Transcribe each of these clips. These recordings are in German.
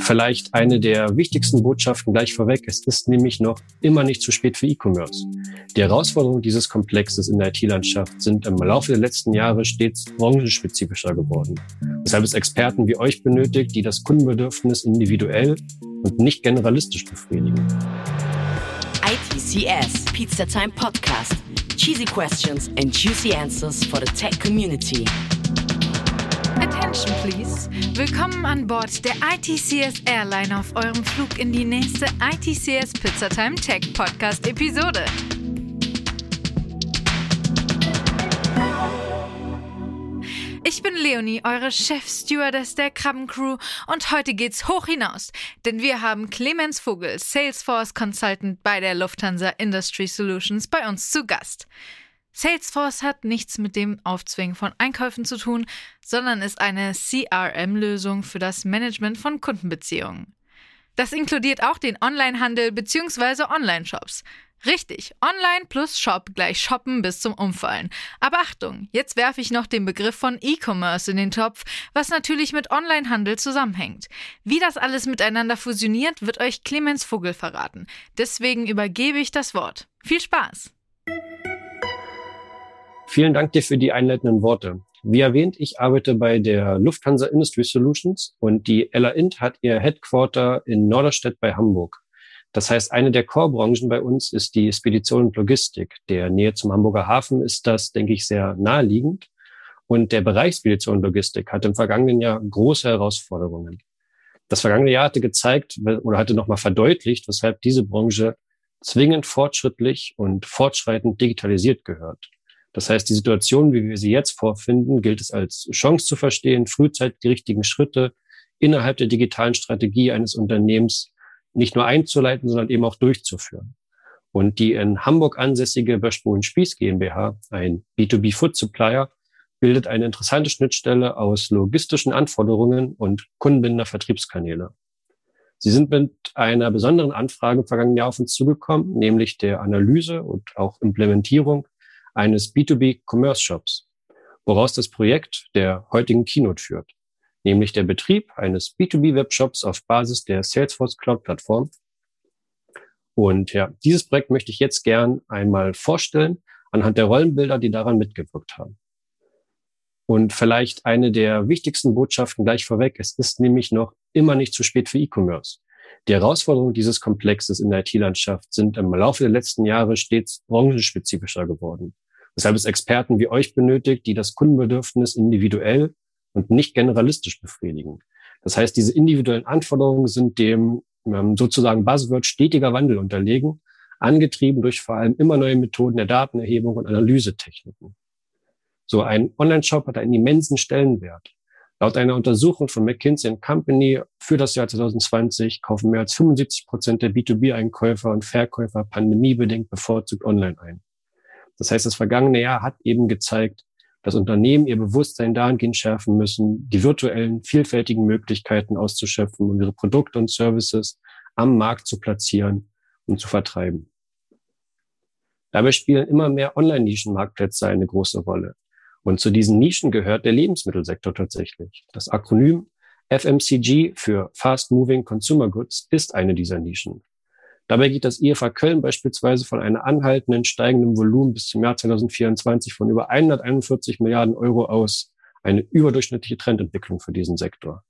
Vielleicht eine der wichtigsten Botschaften gleich vorweg. Es ist nämlich noch immer nicht zu spät für E-Commerce. Die Herausforderungen dieses Komplexes in der IT-Landschaft sind im Laufe der letzten Jahre stets branchenspezifischer geworden. Weshalb es Experten wie euch benötigt, die das Kundenbedürfnis individuell und nicht generalistisch befriedigen. ITCS, Pizza Time Podcast. Cheesy questions and juicy answers for the tech community. Attention please. Willkommen an Bord der ITCS Airline auf eurem Flug in die nächste ITCS Pizzatime Tech Podcast Episode. Ich bin Leonie, eure Chef-Stewardess der Krabbencrew und heute geht's hoch hinaus, denn wir haben Clemens Vogel, Salesforce Consultant bei der Lufthansa Industry Solutions bei uns zu Gast. Salesforce hat nichts mit dem Aufzwingen von Einkäufen zu tun, sondern ist eine CRM-Lösung für das Management von Kundenbeziehungen. Das inkludiert auch den Onlinehandel bzw. Online-Shops. Richtig, Online plus Shop gleich Shoppen bis zum Umfallen. Aber Achtung, jetzt werfe ich noch den Begriff von E-Commerce in den Topf, was natürlich mit Onlinehandel zusammenhängt. Wie das alles miteinander fusioniert, wird euch Clemens Vogel verraten. Deswegen übergebe ich das Wort. Viel Spaß! Vielen Dank dir für die einleitenden Worte. Wie erwähnt, ich arbeite bei der Lufthansa Industry Solutions und die Ella Int hat ihr Headquarter in Norderstedt bei Hamburg. Das heißt, eine der Core-Branchen bei uns ist die Spedition und Logistik. Der Nähe zum Hamburger Hafen ist das, denke ich, sehr naheliegend. Und der Bereich Spedition und Logistik hat im vergangenen Jahr große Herausforderungen. Das vergangene Jahr hatte gezeigt oder hatte nochmal verdeutlicht, weshalb diese Branche zwingend fortschrittlich und fortschreitend digitalisiert gehört. Das heißt, die Situation, wie wir sie jetzt vorfinden, gilt es als Chance zu verstehen, frühzeitig die richtigen Schritte innerhalb der digitalen Strategie eines Unternehmens nicht nur einzuleiten, sondern eben auch durchzuführen. Und die in Hamburg ansässige Böschbohlen Spieß GmbH, ein B2B Food Supplier, bildet eine interessante Schnittstelle aus logistischen Anforderungen und kundenbindender Vertriebskanäle. Sie sind mit einer besonderen Anfrage im vergangenen Jahr auf uns zugekommen, nämlich der Analyse und auch Implementierung eines B2B-Commerce-Shops, woraus das Projekt der heutigen Keynote führt, nämlich der Betrieb eines B2B-Webshops auf Basis der Salesforce Cloud-Plattform. Und ja, dieses Projekt möchte ich jetzt gern einmal vorstellen anhand der Rollenbilder, die daran mitgewirkt haben. Und vielleicht eine der wichtigsten Botschaften gleich vorweg. Es ist nämlich noch immer nicht zu spät für E-Commerce. Die Herausforderungen dieses Komplexes in der IT-Landschaft sind im Laufe der letzten Jahre stets branchenspezifischer geworden weshalb es Experten wie euch benötigt, die das Kundenbedürfnis individuell und nicht generalistisch befriedigen. Das heißt, diese individuellen Anforderungen sind dem ähm, sozusagen Buzzword stetiger Wandel unterlegen, angetrieben durch vor allem immer neue Methoden der Datenerhebung und Analysetechniken. So ein Online-Shop hat einen immensen Stellenwert. Laut einer Untersuchung von McKinsey Company für das Jahr 2020 kaufen mehr als 75 Prozent der B2B-Einkäufer und Verkäufer pandemiebedingt bevorzugt online ein. Das heißt, das vergangene Jahr hat eben gezeigt, dass Unternehmen ihr Bewusstsein dahingehend schärfen müssen, die virtuellen, vielfältigen Möglichkeiten auszuschöpfen und ihre Produkte und Services am Markt zu platzieren und zu vertreiben. Dabei spielen immer mehr Online-Nischenmarktplätze eine große Rolle. Und zu diesen Nischen gehört der Lebensmittelsektor tatsächlich. Das Akronym FMCG für Fast Moving Consumer Goods ist eine dieser Nischen. Dabei geht das IFA Köln beispielsweise von einer anhaltenden steigenden Volumen bis zum Jahr 2024 von über 141 Milliarden Euro aus. Eine überdurchschnittliche Trendentwicklung für diesen Sektor.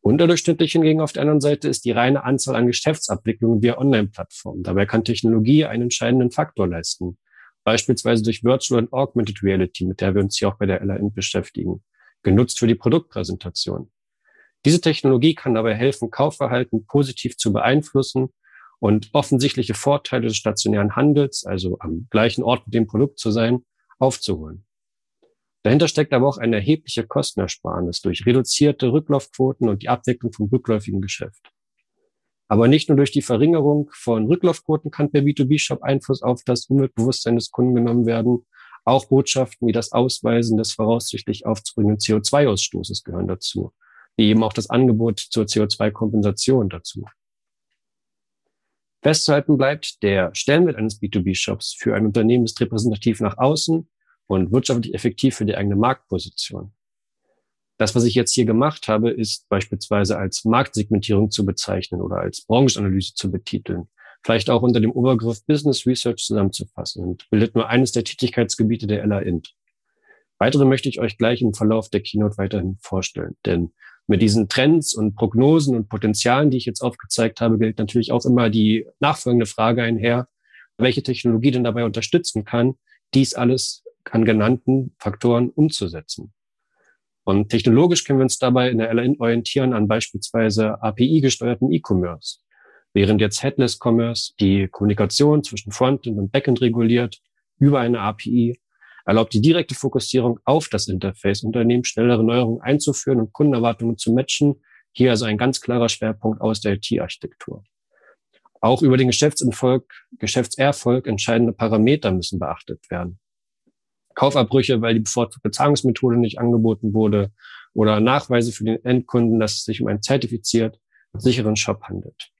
Unterdurchschnittlich hingegen auf der anderen Seite ist die reine Anzahl an Geschäftsabwicklungen via Online-Plattformen. Dabei kann Technologie einen entscheidenden Faktor leisten. Beispielsweise durch Virtual und Augmented Reality, mit der wir uns hier auch bei der LAN beschäftigen, genutzt für die Produktpräsentation. Diese Technologie kann dabei helfen, Kaufverhalten positiv zu beeinflussen und offensichtliche Vorteile des stationären Handels, also am gleichen Ort mit dem Produkt zu sein, aufzuholen. Dahinter steckt aber auch eine erhebliche Kostenersparnis durch reduzierte Rücklaufquoten und die Abwicklung vom rückläufigen Geschäft. Aber nicht nur durch die Verringerung von Rücklaufquoten kann per B2B-Shop Einfluss auf das Umweltbewusstsein des Kunden genommen werden. Auch Botschaften wie das Ausweisen des voraussichtlich aufzubringenden CO2-Ausstoßes gehören dazu, wie eben auch das Angebot zur CO2-Kompensation dazu. Festzuhalten bleibt, der Stellenwert eines B2B-Shops für ein Unternehmen ist repräsentativ nach außen und wirtschaftlich effektiv für die eigene Marktposition. Das, was ich jetzt hier gemacht habe, ist beispielsweise als Marktsegmentierung zu bezeichnen oder als Branchenanalyse zu betiteln. Vielleicht auch unter dem Obergriff Business Research zusammenzufassen und bildet nur eines der Tätigkeitsgebiete der LA-Int. Weitere möchte ich euch gleich im Verlauf der Keynote weiterhin vorstellen, denn mit diesen Trends und Prognosen und Potenzialen, die ich jetzt aufgezeigt habe, gilt natürlich auch immer die nachfolgende Frage einher, welche Technologie denn dabei unterstützen kann, dies alles an genannten Faktoren umzusetzen. Und technologisch können wir uns dabei in der LN orientieren an beispielsweise API-gesteuerten E-Commerce. Während jetzt Headless Commerce die Kommunikation zwischen Frontend und Backend reguliert über eine API, erlaubt die direkte Fokussierung auf das Interface Unternehmen schnellere Neuerungen einzuführen und Kundenerwartungen zu matchen. Hier also ein ganz klarer Schwerpunkt aus der IT-Architektur. Auch über den Geschäftserfolg, Geschäftserfolg entscheidende Parameter müssen beachtet werden. Kaufabbrüche, weil die bevorzugte Zahlungsmethode nicht angeboten wurde oder Nachweise für den Endkunden, dass es sich um einen zertifiziert sicheren Shop handelt.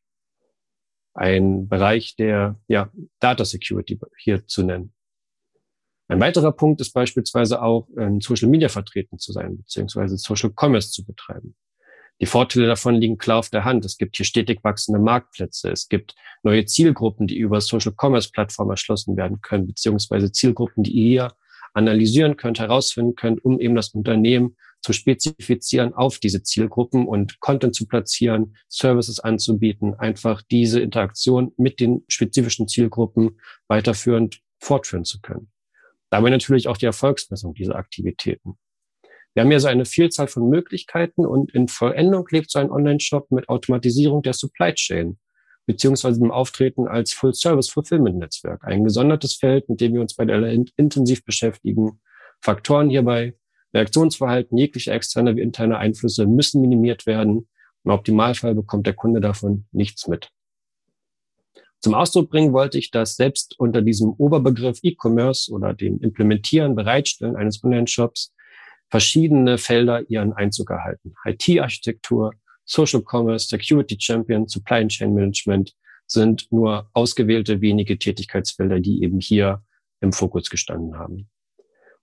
Ein Bereich der ja, Data Security hier zu nennen. Ein weiterer Punkt ist beispielsweise auch, in Social Media vertreten zu sein, beziehungsweise Social Commerce zu betreiben. Die Vorteile davon liegen klar auf der Hand. Es gibt hier stetig wachsende Marktplätze. Es gibt neue Zielgruppen, die über Social Commerce Plattformen erschlossen werden können, beziehungsweise Zielgruppen, die ihr analysieren könnt, herausfinden könnt, um eben das Unternehmen zu spezifizieren auf diese Zielgruppen und Content zu platzieren, Services anzubieten, einfach diese Interaktion mit den spezifischen Zielgruppen weiterführend fortführen zu können. Dabei natürlich auch die Erfolgsmessung dieser Aktivitäten. Wir haben hier so eine Vielzahl von Möglichkeiten und in Vollendung lebt so ein Online-Shop mit Automatisierung der Supply Chain beziehungsweise dem Auftreten als Full-Service-Fulfillment-Netzwerk. Ein gesondertes Feld, mit dem wir uns bei der LR intensiv beschäftigen. Faktoren hierbei, Reaktionsverhalten, jegliche externe wie interne Einflüsse müssen minimiert werden. Im Optimalfall bekommt der Kunde davon nichts mit. Zum Ausdruck bringen wollte ich, dass selbst unter diesem Oberbegriff E-Commerce oder dem Implementieren, Bereitstellen eines Online-Shops verschiedene Felder ihren Einzug erhalten. IT-Architektur, Social Commerce, Security Champion, Supply Chain Management sind nur ausgewählte wenige Tätigkeitsfelder, die eben hier im Fokus gestanden haben.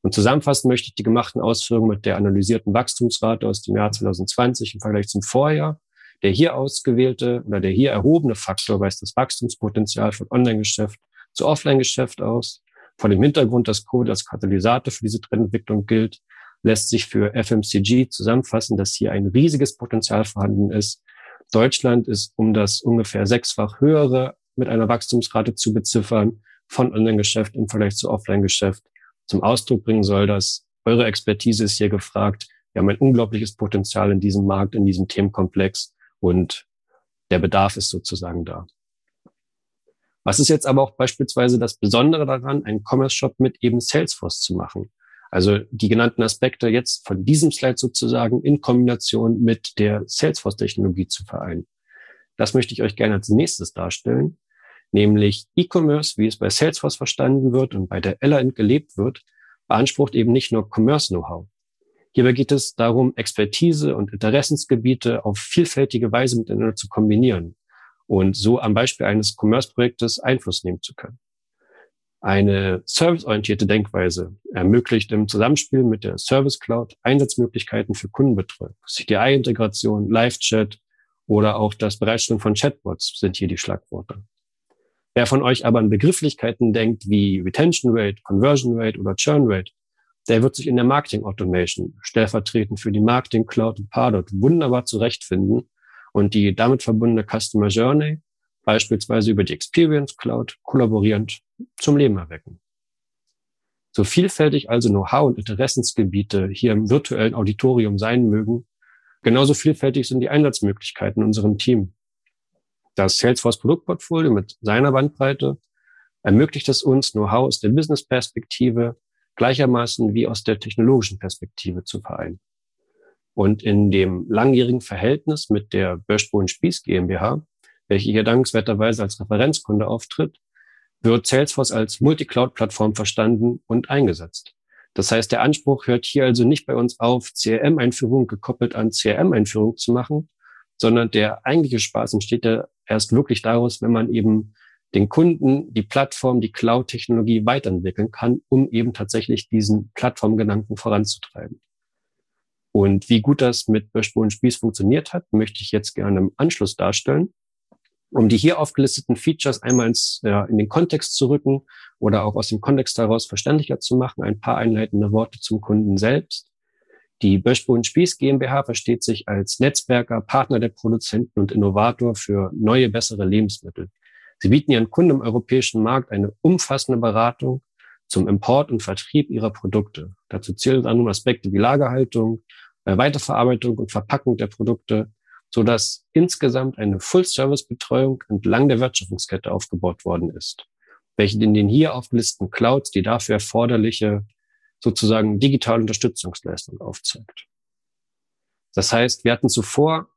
Und zusammenfassen möchte ich die gemachten Ausführungen mit der analysierten Wachstumsrate aus dem Jahr 2020 im Vergleich zum Vorjahr. Der hier ausgewählte oder der hier erhobene Faktor weist das Wachstumspotenzial von Online-Geschäft zu Offline-Geschäft aus. Vor dem Hintergrund, dass Covid als Katalysator für diese Trendentwicklung gilt, lässt sich für FMCG zusammenfassen, dass hier ein riesiges Potenzial vorhanden ist. Deutschland ist um das ungefähr sechsfach höhere mit einer Wachstumsrate zu beziffern von Online-Geschäft im Vergleich zu Offline-Geschäft. Zum Ausdruck bringen soll, dass eure Expertise ist hier gefragt. Wir haben ein unglaubliches Potenzial in diesem Markt, in diesem Themenkomplex und der Bedarf ist sozusagen da. Was ist jetzt aber auch beispielsweise das Besondere daran, einen Commerce-Shop mit eben Salesforce zu machen? Also die genannten Aspekte jetzt von diesem Slide sozusagen in Kombination mit der Salesforce-Technologie zu vereinen. Das möchte ich euch gerne als nächstes darstellen, nämlich E-Commerce, wie es bei Salesforce verstanden wird und bei der LAN gelebt wird, beansprucht eben nicht nur Commerce-Know-how. Hierbei geht es darum, Expertise und Interessensgebiete auf vielfältige Weise miteinander zu kombinieren und so am Beispiel eines Commerce-Projektes Einfluss nehmen zu können. Eine serviceorientierte Denkweise ermöglicht im Zusammenspiel mit der Service Cloud Einsatzmöglichkeiten für Kundenbetreuung. CDI-Integration, Live-Chat oder auch das Bereitstellen von Chatbots sind hier die Schlagworte. Wer von euch aber an Begrifflichkeiten denkt wie Retention Rate, Conversion Rate oder Churn Rate, der wird sich in der Marketing Automation stellvertretend für die Marketing Cloud und Pardot wunderbar zurechtfinden und die damit verbundene Customer Journey beispielsweise über die Experience Cloud kollaborierend zum Leben erwecken. So vielfältig also Know-how und Interessensgebiete hier im virtuellen Auditorium sein mögen, genauso vielfältig sind die Einsatzmöglichkeiten in unserem Team. Das Salesforce Produktportfolio mit seiner Bandbreite ermöglicht es uns, Know-how aus der Business-Perspektive gleichermaßen wie aus der technologischen Perspektive zu vereinen. Und in dem langjährigen Verhältnis mit der Böschbo Spieß GmbH, welche hier dankenswerterweise als Referenzkunde auftritt, wird Salesforce als Multi-Cloud-Plattform verstanden und eingesetzt. Das heißt, der Anspruch hört hier also nicht bei uns auf, CRM-Einführung gekoppelt an CRM-Einführung zu machen, sondern der eigentliche Spaß entsteht ja erst wirklich daraus, wenn man eben den Kunden die Plattform, die Cloud-Technologie weiterentwickeln kann, um eben tatsächlich diesen Plattformgedanken voranzutreiben. Und wie gut das mit Böschbo und Spieß funktioniert hat, möchte ich jetzt gerne im Anschluss darstellen. Um die hier aufgelisteten Features einmal ins, ja, in den Kontext zu rücken oder auch aus dem Kontext heraus verständlicher zu machen, ein paar einleitende Worte zum Kunden selbst. Die Böschbo und Spieß GmbH versteht sich als Netzwerker, Partner der Produzenten und Innovator für neue, bessere Lebensmittel. Sie bieten ihren Kunden im europäischen Markt eine umfassende Beratung zum Import und Vertrieb ihrer Produkte. Dazu zählen dann Aspekte wie Lagerhaltung, äh, Weiterverarbeitung und Verpackung der Produkte, so dass insgesamt eine Full-Service-Betreuung entlang der Wertschöpfungskette aufgebaut worden ist, welche in den hier aufgelisteten Clouds die dafür erforderliche sozusagen digitale Unterstützungsleistung aufzeigt. Das heißt, wir hatten zuvor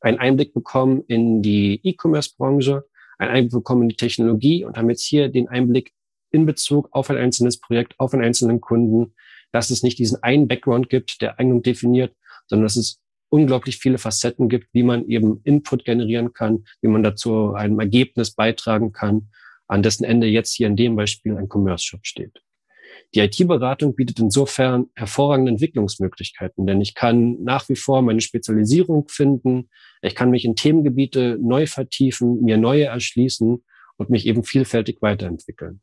einen Einblick bekommen in die E-Commerce-Branche, einen Einblick bekommen in die Technologie und haben jetzt hier den Einblick in Bezug auf ein einzelnes Projekt, auf einen einzelnen Kunden, dass es nicht diesen einen Background gibt, der Eignung definiert, sondern dass es unglaublich viele Facetten gibt, wie man eben Input generieren kann, wie man dazu einem Ergebnis beitragen kann, an dessen Ende jetzt hier in dem Beispiel ein Commerce Shop steht. Die IT-Beratung bietet insofern hervorragende Entwicklungsmöglichkeiten, denn ich kann nach wie vor meine Spezialisierung finden, ich kann mich in Themengebiete neu vertiefen, mir neue erschließen und mich eben vielfältig weiterentwickeln.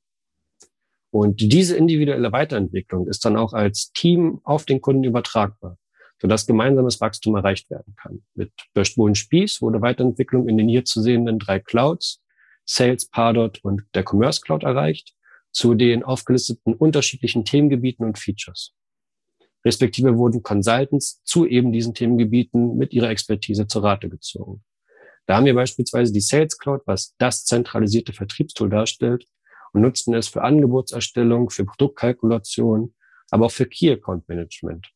Und diese individuelle Weiterentwicklung ist dann auch als Team auf den Kunden übertragbar, sodass gemeinsames Wachstum erreicht werden kann. Mit Böschbohlen Spieß wurde Weiterentwicklung in den hier zu sehenden drei Clouds, Sales, Pardot und der Commerce Cloud erreicht, zu den aufgelisteten unterschiedlichen Themengebieten und Features. Respektive wurden Consultants zu eben diesen Themengebieten mit ihrer Expertise zur Rate gezogen. Da haben wir beispielsweise die Sales Cloud, was das zentralisierte Vertriebstool darstellt, und nutzten es für Angebotserstellung, für Produktkalkulation, aber auch für Key Account Management.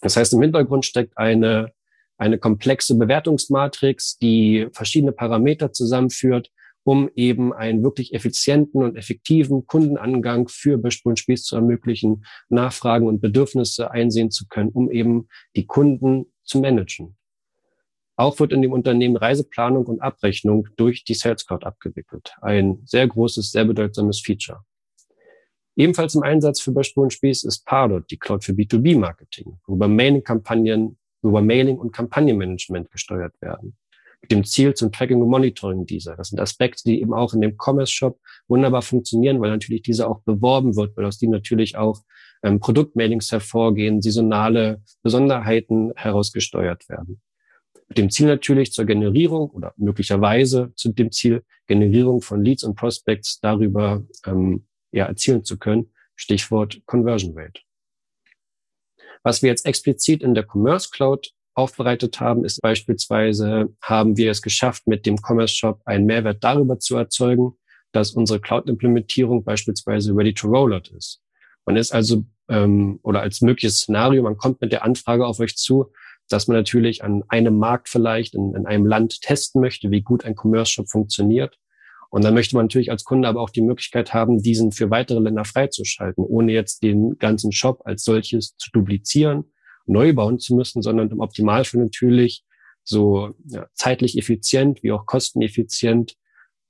Das heißt, im Hintergrund steckt eine, eine komplexe Bewertungsmatrix, die verschiedene Parameter zusammenführt, um eben einen wirklich effizienten und effektiven Kundenangang für Böschbull Spieß zu ermöglichen, Nachfragen und Bedürfnisse einsehen zu können, um eben die Kunden zu managen. Auch wird in dem Unternehmen Reiseplanung und Abrechnung durch die Sales Cloud abgewickelt. Ein sehr großes, sehr bedeutsames Feature. Ebenfalls im Einsatz für Böschbull Spieß ist Pardot, die Cloud für B2B-Marketing, worüber Mailing-Kampagnen, worüber Mailing und Kampagnenmanagement gesteuert werden. Dem Ziel zum Tracking und Monitoring dieser. Das sind Aspekte, die eben auch in dem Commerce Shop wunderbar funktionieren, weil natürlich dieser auch beworben wird, weil aus dem natürlich auch ähm, Produktmailings hervorgehen, saisonale Besonderheiten herausgesteuert werden. Mit dem Ziel natürlich zur Generierung oder möglicherweise zu dem Ziel Generierung von Leads und Prospects darüber ähm, ja, erzielen zu können. Stichwort Conversion Rate. Was wir jetzt explizit in der Commerce Cloud aufbereitet haben, ist beispielsweise, haben wir es geschafft, mit dem Commerce Shop einen Mehrwert darüber zu erzeugen, dass unsere Cloud-Implementierung beispielsweise ready to rollout ist. Man ist also, ähm, oder als mögliches Szenario, man kommt mit der Anfrage auf euch zu, dass man natürlich an einem Markt vielleicht in, in einem Land testen möchte, wie gut ein Commerce Shop funktioniert. Und dann möchte man natürlich als Kunde aber auch die Möglichkeit haben, diesen für weitere Länder freizuschalten, ohne jetzt den ganzen Shop als solches zu duplizieren, neu bauen zu müssen, sondern im Optimalfall natürlich so ja, zeitlich effizient wie auch kosteneffizient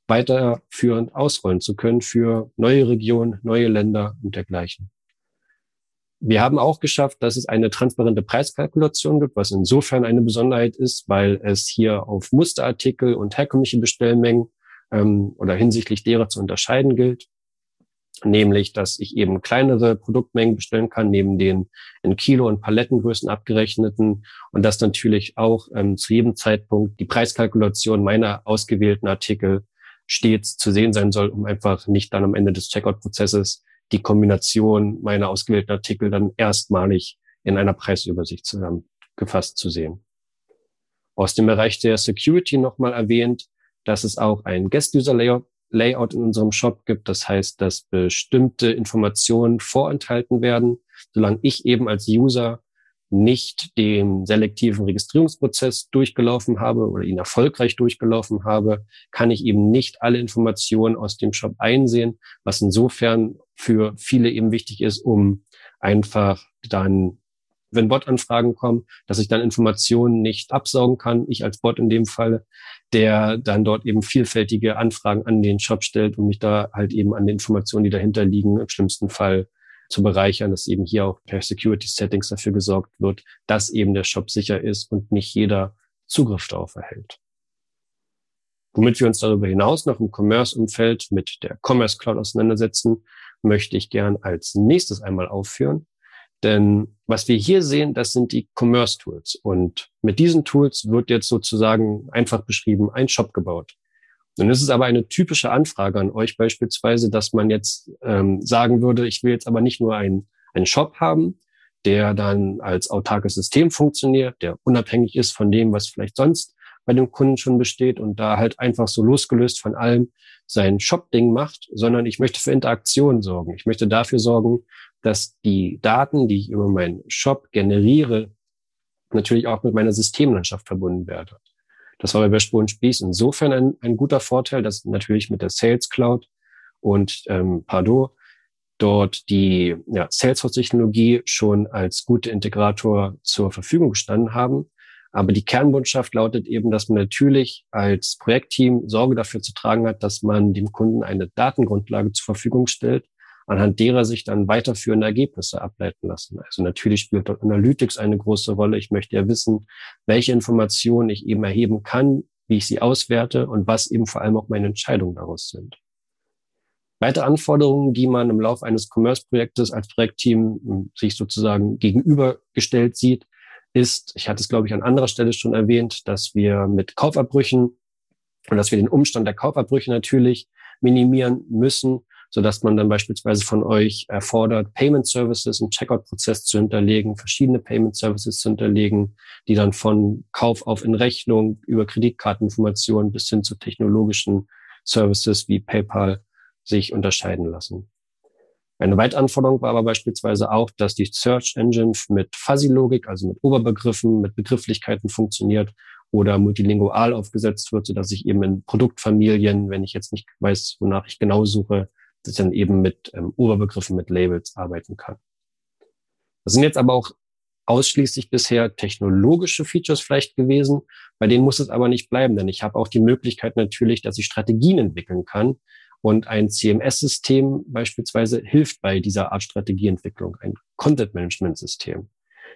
weiterführend ausrollen zu können für neue Regionen, neue Länder und dergleichen. Wir haben auch geschafft, dass es eine transparente Preiskalkulation gibt, was insofern eine Besonderheit ist, weil es hier auf Musterartikel und herkömmliche Bestellmengen ähm, oder hinsichtlich derer zu unterscheiden gilt. Nämlich, dass ich eben kleinere Produktmengen bestellen kann, neben den in Kilo- und Palettengrößen abgerechneten und dass natürlich auch ähm, zu jedem Zeitpunkt die Preiskalkulation meiner ausgewählten Artikel stets zu sehen sein soll, um einfach nicht dann am Ende des Checkout-Prozesses die Kombination meiner ausgewählten Artikel dann erstmalig in einer Preisübersicht zusammengefasst zu sehen. Aus dem Bereich der Security nochmal erwähnt, dass es auch ein Guest-User-Layout Layout in unserem Shop gibt. Das heißt, dass bestimmte Informationen vorenthalten werden, solange ich eben als User nicht den selektiven Registrierungsprozess durchgelaufen habe oder ihn erfolgreich durchgelaufen habe, kann ich eben nicht alle Informationen aus dem Shop einsehen, was insofern für viele eben wichtig ist, um einfach dann, wenn Bot-Anfragen kommen, dass ich dann Informationen nicht absaugen kann, ich als Bot in dem Fall, der dann dort eben vielfältige Anfragen an den Shop stellt und mich da halt eben an den Informationen, die dahinter liegen, im schlimmsten Fall zu bereichern, dass eben hier auch per Security Settings dafür gesorgt wird, dass eben der Shop sicher ist und nicht jeder Zugriff darauf erhält. Womit wir uns darüber hinaus noch im Commerce-Umfeld mit der Commerce Cloud auseinandersetzen, möchte ich gern als nächstes einmal aufführen. Denn was wir hier sehen, das sind die Commerce Tools. Und mit diesen Tools wird jetzt sozusagen einfach beschrieben ein Shop gebaut. Nun ist es aber eine typische Anfrage an euch beispielsweise, dass man jetzt ähm, sagen würde, ich will jetzt aber nicht nur einen, einen Shop haben, der dann als autarkes System funktioniert, der unabhängig ist von dem, was vielleicht sonst bei dem Kunden schon besteht und da halt einfach so losgelöst von allem sein Shop-Ding macht, sondern ich möchte für Interaktion sorgen. Ich möchte dafür sorgen, dass die Daten, die ich über meinen Shop generiere, natürlich auch mit meiner Systemlandschaft verbunden werden. Das war bei Spur Spieß insofern ein, ein guter Vorteil, dass natürlich mit der Sales Cloud und ähm, Pardot dort die ja, Salesforce-Technologie schon als gute Integrator zur Verfügung gestanden haben. Aber die Kernbotschaft lautet eben, dass man natürlich als Projektteam Sorge dafür zu tragen hat, dass man dem Kunden eine Datengrundlage zur Verfügung stellt, anhand derer sich dann weiterführende Ergebnisse ableiten lassen. Also natürlich spielt dort Analytics eine große Rolle. Ich möchte ja wissen, welche Informationen ich eben erheben kann, wie ich sie auswerte und was eben vor allem auch meine Entscheidungen daraus sind. Weitere Anforderungen, die man im Laufe eines Commerce-Projektes als Projektteam hm, sich sozusagen gegenübergestellt sieht, ist, ich hatte es glaube ich an anderer Stelle schon erwähnt, dass wir mit Kaufabbrüchen und dass wir den Umstand der Kaufabbrüche natürlich minimieren müssen so dass man dann beispielsweise von euch erfordert, Payment Services im Checkout-Prozess zu hinterlegen, verschiedene Payment Services zu hinterlegen, die dann von Kauf auf in Rechnung über Kreditkarteninformationen bis hin zu technologischen Services wie PayPal sich unterscheiden lassen. Eine weitere Anforderung war aber beispielsweise auch, dass die Search Engine mit Fuzzy-Logik, also mit Oberbegriffen, mit Begrifflichkeiten funktioniert oder multilingual aufgesetzt wird, sodass ich eben in Produktfamilien, wenn ich jetzt nicht weiß, wonach ich genau suche, dass dann eben mit ähm, Oberbegriffen, mit Labels arbeiten kann. Das sind jetzt aber auch ausschließlich bisher technologische Features vielleicht gewesen. Bei denen muss es aber nicht bleiben, denn ich habe auch die Möglichkeit natürlich, dass ich Strategien entwickeln kann. Und ein CMS-System beispielsweise hilft bei dieser Art Strategieentwicklung, ein Content-Management-System.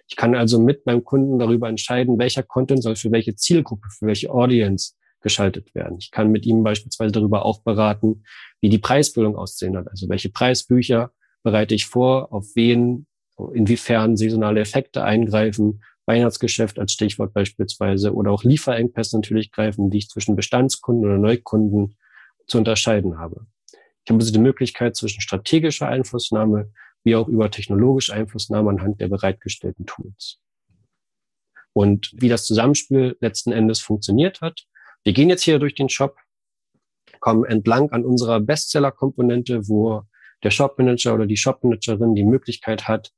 Ich kann also mit meinem Kunden darüber entscheiden, welcher Content soll für welche Zielgruppe, für welche Audience geschaltet werden. Ich kann mit ihm beispielsweise darüber auch beraten, wie die Preisbildung aussehen wird. Also welche Preisbücher bereite ich vor, auf wen, inwiefern saisonale Effekte eingreifen, Weihnachtsgeschäft als Stichwort beispielsweise oder auch Lieferengpässe natürlich greifen, die ich zwischen Bestandskunden oder Neukunden zu unterscheiden habe. Ich habe also die Möglichkeit zwischen strategischer Einflussnahme wie auch über technologische Einflussnahme anhand der bereitgestellten Tools. Und wie das Zusammenspiel letzten Endes funktioniert hat, wir gehen jetzt hier durch den Shop, kommen entlang an unserer Bestseller-Komponente, wo der Shop-Manager oder die Shop-Managerin die Möglichkeit hat,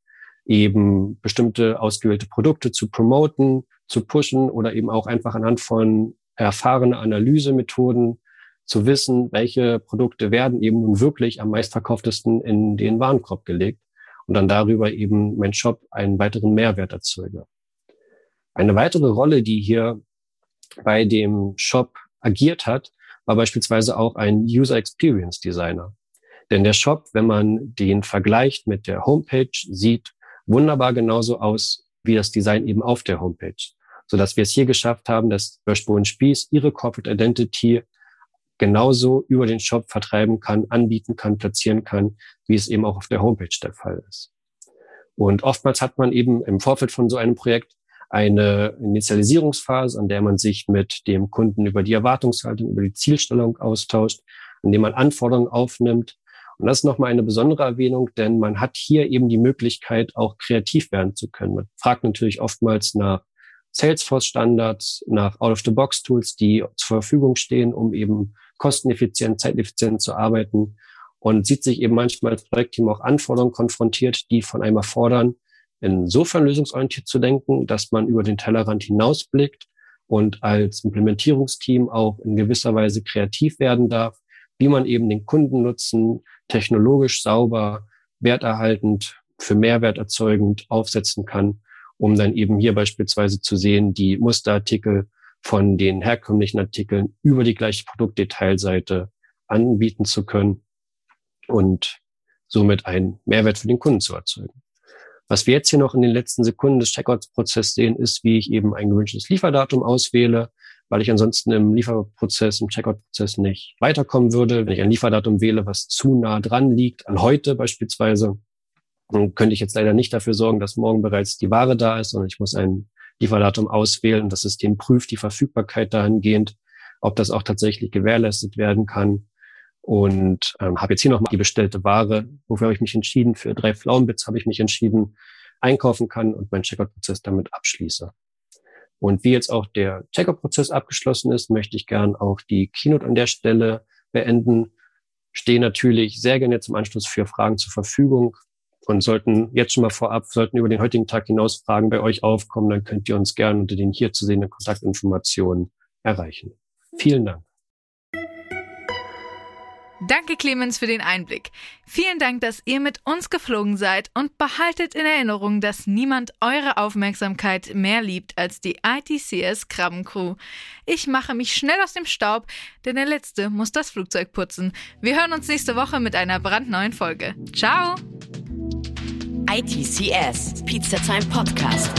eben bestimmte ausgewählte Produkte zu promoten, zu pushen oder eben auch einfach anhand von erfahrenen Analysemethoden zu wissen, welche Produkte werden eben nun wirklich am meistverkauftesten in den Warenkorb gelegt und dann darüber eben mein Shop einen weiteren Mehrwert erzeuge. Eine weitere Rolle, die hier bei dem Shop agiert hat, war beispielsweise auch ein User Experience Designer. Denn der Shop, wenn man den vergleicht mit der Homepage, sieht wunderbar genauso aus wie das Design eben auf der Homepage. Sodass wir es hier geschafft haben, dass Böschbo Spieß ihre Corporate Identity genauso über den Shop vertreiben kann, anbieten kann, platzieren kann, wie es eben auch auf der Homepage der Fall ist. Und oftmals hat man eben im Vorfeld von so einem Projekt eine Initialisierungsphase, an der man sich mit dem Kunden über die Erwartungshaltung, über die Zielstellung austauscht, an dem man Anforderungen aufnimmt. Und das ist nochmal eine besondere Erwähnung, denn man hat hier eben die Möglichkeit, auch kreativ werden zu können. Man fragt natürlich oftmals nach Salesforce-Standards, nach Out-of-the-Box-Tools, die zur Verfügung stehen, um eben kosteneffizient, zeiteffizient zu arbeiten und sieht sich eben manchmal als Projektteam auch Anforderungen konfrontiert, die von einem erfordern, insofern lösungsorientiert zu denken, dass man über den Tellerrand hinausblickt und als Implementierungsteam auch in gewisser Weise kreativ werden darf, wie man eben den Kundennutzen technologisch sauber, werterhaltend, für Mehrwert erzeugend aufsetzen kann, um dann eben hier beispielsweise zu sehen, die Musterartikel von den herkömmlichen Artikeln über die gleiche Produktdetailseite anbieten zu können und somit einen Mehrwert für den Kunden zu erzeugen. Was wir jetzt hier noch in den letzten Sekunden des Checkouts-Prozesses sehen, ist, wie ich eben ein gewünschtes Lieferdatum auswähle, weil ich ansonsten im Lieferprozess, im Checkout-Prozess nicht weiterkommen würde. Wenn ich ein Lieferdatum wähle, was zu nah dran liegt, an heute beispielsweise, dann könnte ich jetzt leider nicht dafür sorgen, dass morgen bereits die Ware da ist, sondern ich muss ein Lieferdatum auswählen. Das System prüft die Verfügbarkeit dahingehend, ob das auch tatsächlich gewährleistet werden kann. Und ähm, habe jetzt hier nochmal die bestellte Ware. Wofür habe ich mich entschieden? Für drei Pflaumenbits habe ich mich entschieden, einkaufen kann und meinen Checkout-Prozess damit abschließe. Und wie jetzt auch der Checkout-Prozess abgeschlossen ist, möchte ich gern auch die Keynote an der Stelle beenden. Stehe natürlich sehr gerne zum Anschluss für Fragen zur Verfügung und sollten jetzt schon mal vorab, sollten über den heutigen Tag hinaus Fragen bei euch aufkommen, dann könnt ihr uns gerne unter den hier zu sehenden Kontaktinformationen erreichen. Vielen Dank. Danke, Clemens, für den Einblick. Vielen Dank, dass ihr mit uns geflogen seid und behaltet in Erinnerung, dass niemand eure Aufmerksamkeit mehr liebt als die ITCS Krabbencrew. Ich mache mich schnell aus dem Staub, denn der Letzte muss das Flugzeug putzen. Wir hören uns nächste Woche mit einer brandneuen Folge. Ciao! ITCS Pizza Time Podcast.